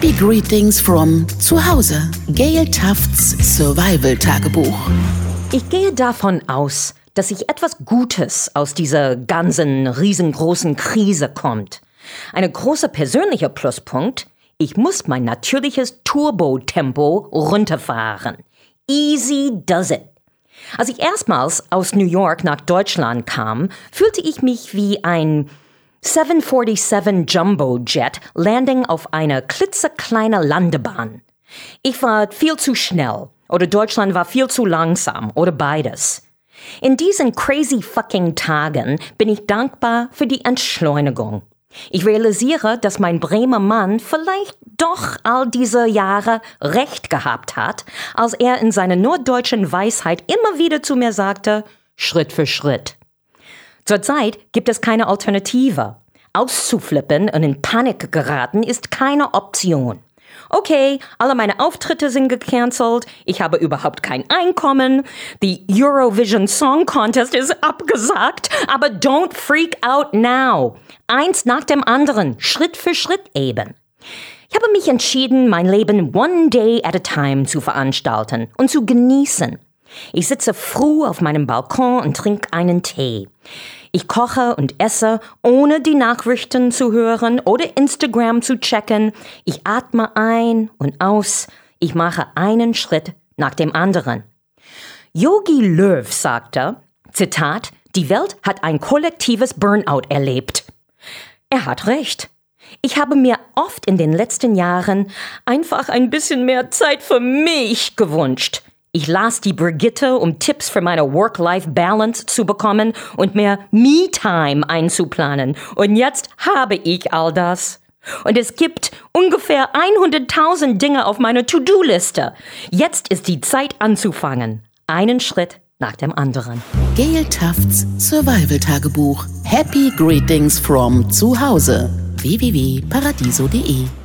Happy Greetings from Zuhause. Gail Tufts Survival Tagebuch. Ich gehe davon aus, dass sich etwas Gutes aus dieser ganzen riesengroßen Krise kommt. Eine große persönliche Pluspunkt, ich muss mein natürliches Turbo-Tempo runterfahren. Easy does it. Als ich erstmals aus New York nach Deutschland kam, fühlte ich mich wie ein 747 Jumbo Jet landing auf einer klitzekleine Landebahn. Ich war viel zu schnell oder Deutschland war viel zu langsam oder beides. In diesen crazy fucking Tagen bin ich dankbar für die Entschleunigung. Ich realisiere, dass mein Bremer Mann vielleicht doch all diese Jahre recht gehabt hat, als er in seiner norddeutschen Weisheit immer wieder zu mir sagte, Schritt für Schritt. Zurzeit gibt es keine Alternative. Auszuflippen und in Panik geraten ist keine Option. Okay, alle meine Auftritte sind gecancelt, ich habe überhaupt kein Einkommen, die Eurovision Song Contest ist abgesagt, aber don't freak out now. Eins nach dem anderen, Schritt für Schritt eben. Ich habe mich entschieden, mein Leben one day at a time zu veranstalten und zu genießen. Ich sitze früh auf meinem Balkon und trinke einen Tee. Ich koche und esse, ohne die Nachrichten zu hören oder Instagram zu checken. Ich atme ein und aus. Ich mache einen Schritt nach dem anderen. Yogi Löw sagte, Zitat, die Welt hat ein kollektives Burnout erlebt. Er hat recht. Ich habe mir oft in den letzten Jahren einfach ein bisschen mehr Zeit für mich gewünscht. Ich las die Brigitte, um Tipps für meine Work-Life-Balance zu bekommen und mehr Me-Time einzuplanen. Und jetzt habe ich all das. Und es gibt ungefähr 100.000 Dinge auf meiner To-Do-Liste. Jetzt ist die Zeit anzufangen. Einen Schritt nach dem anderen. Gail Tufts Survival Tagebuch. Happy Greetings from Zuhause. www.paradiso.de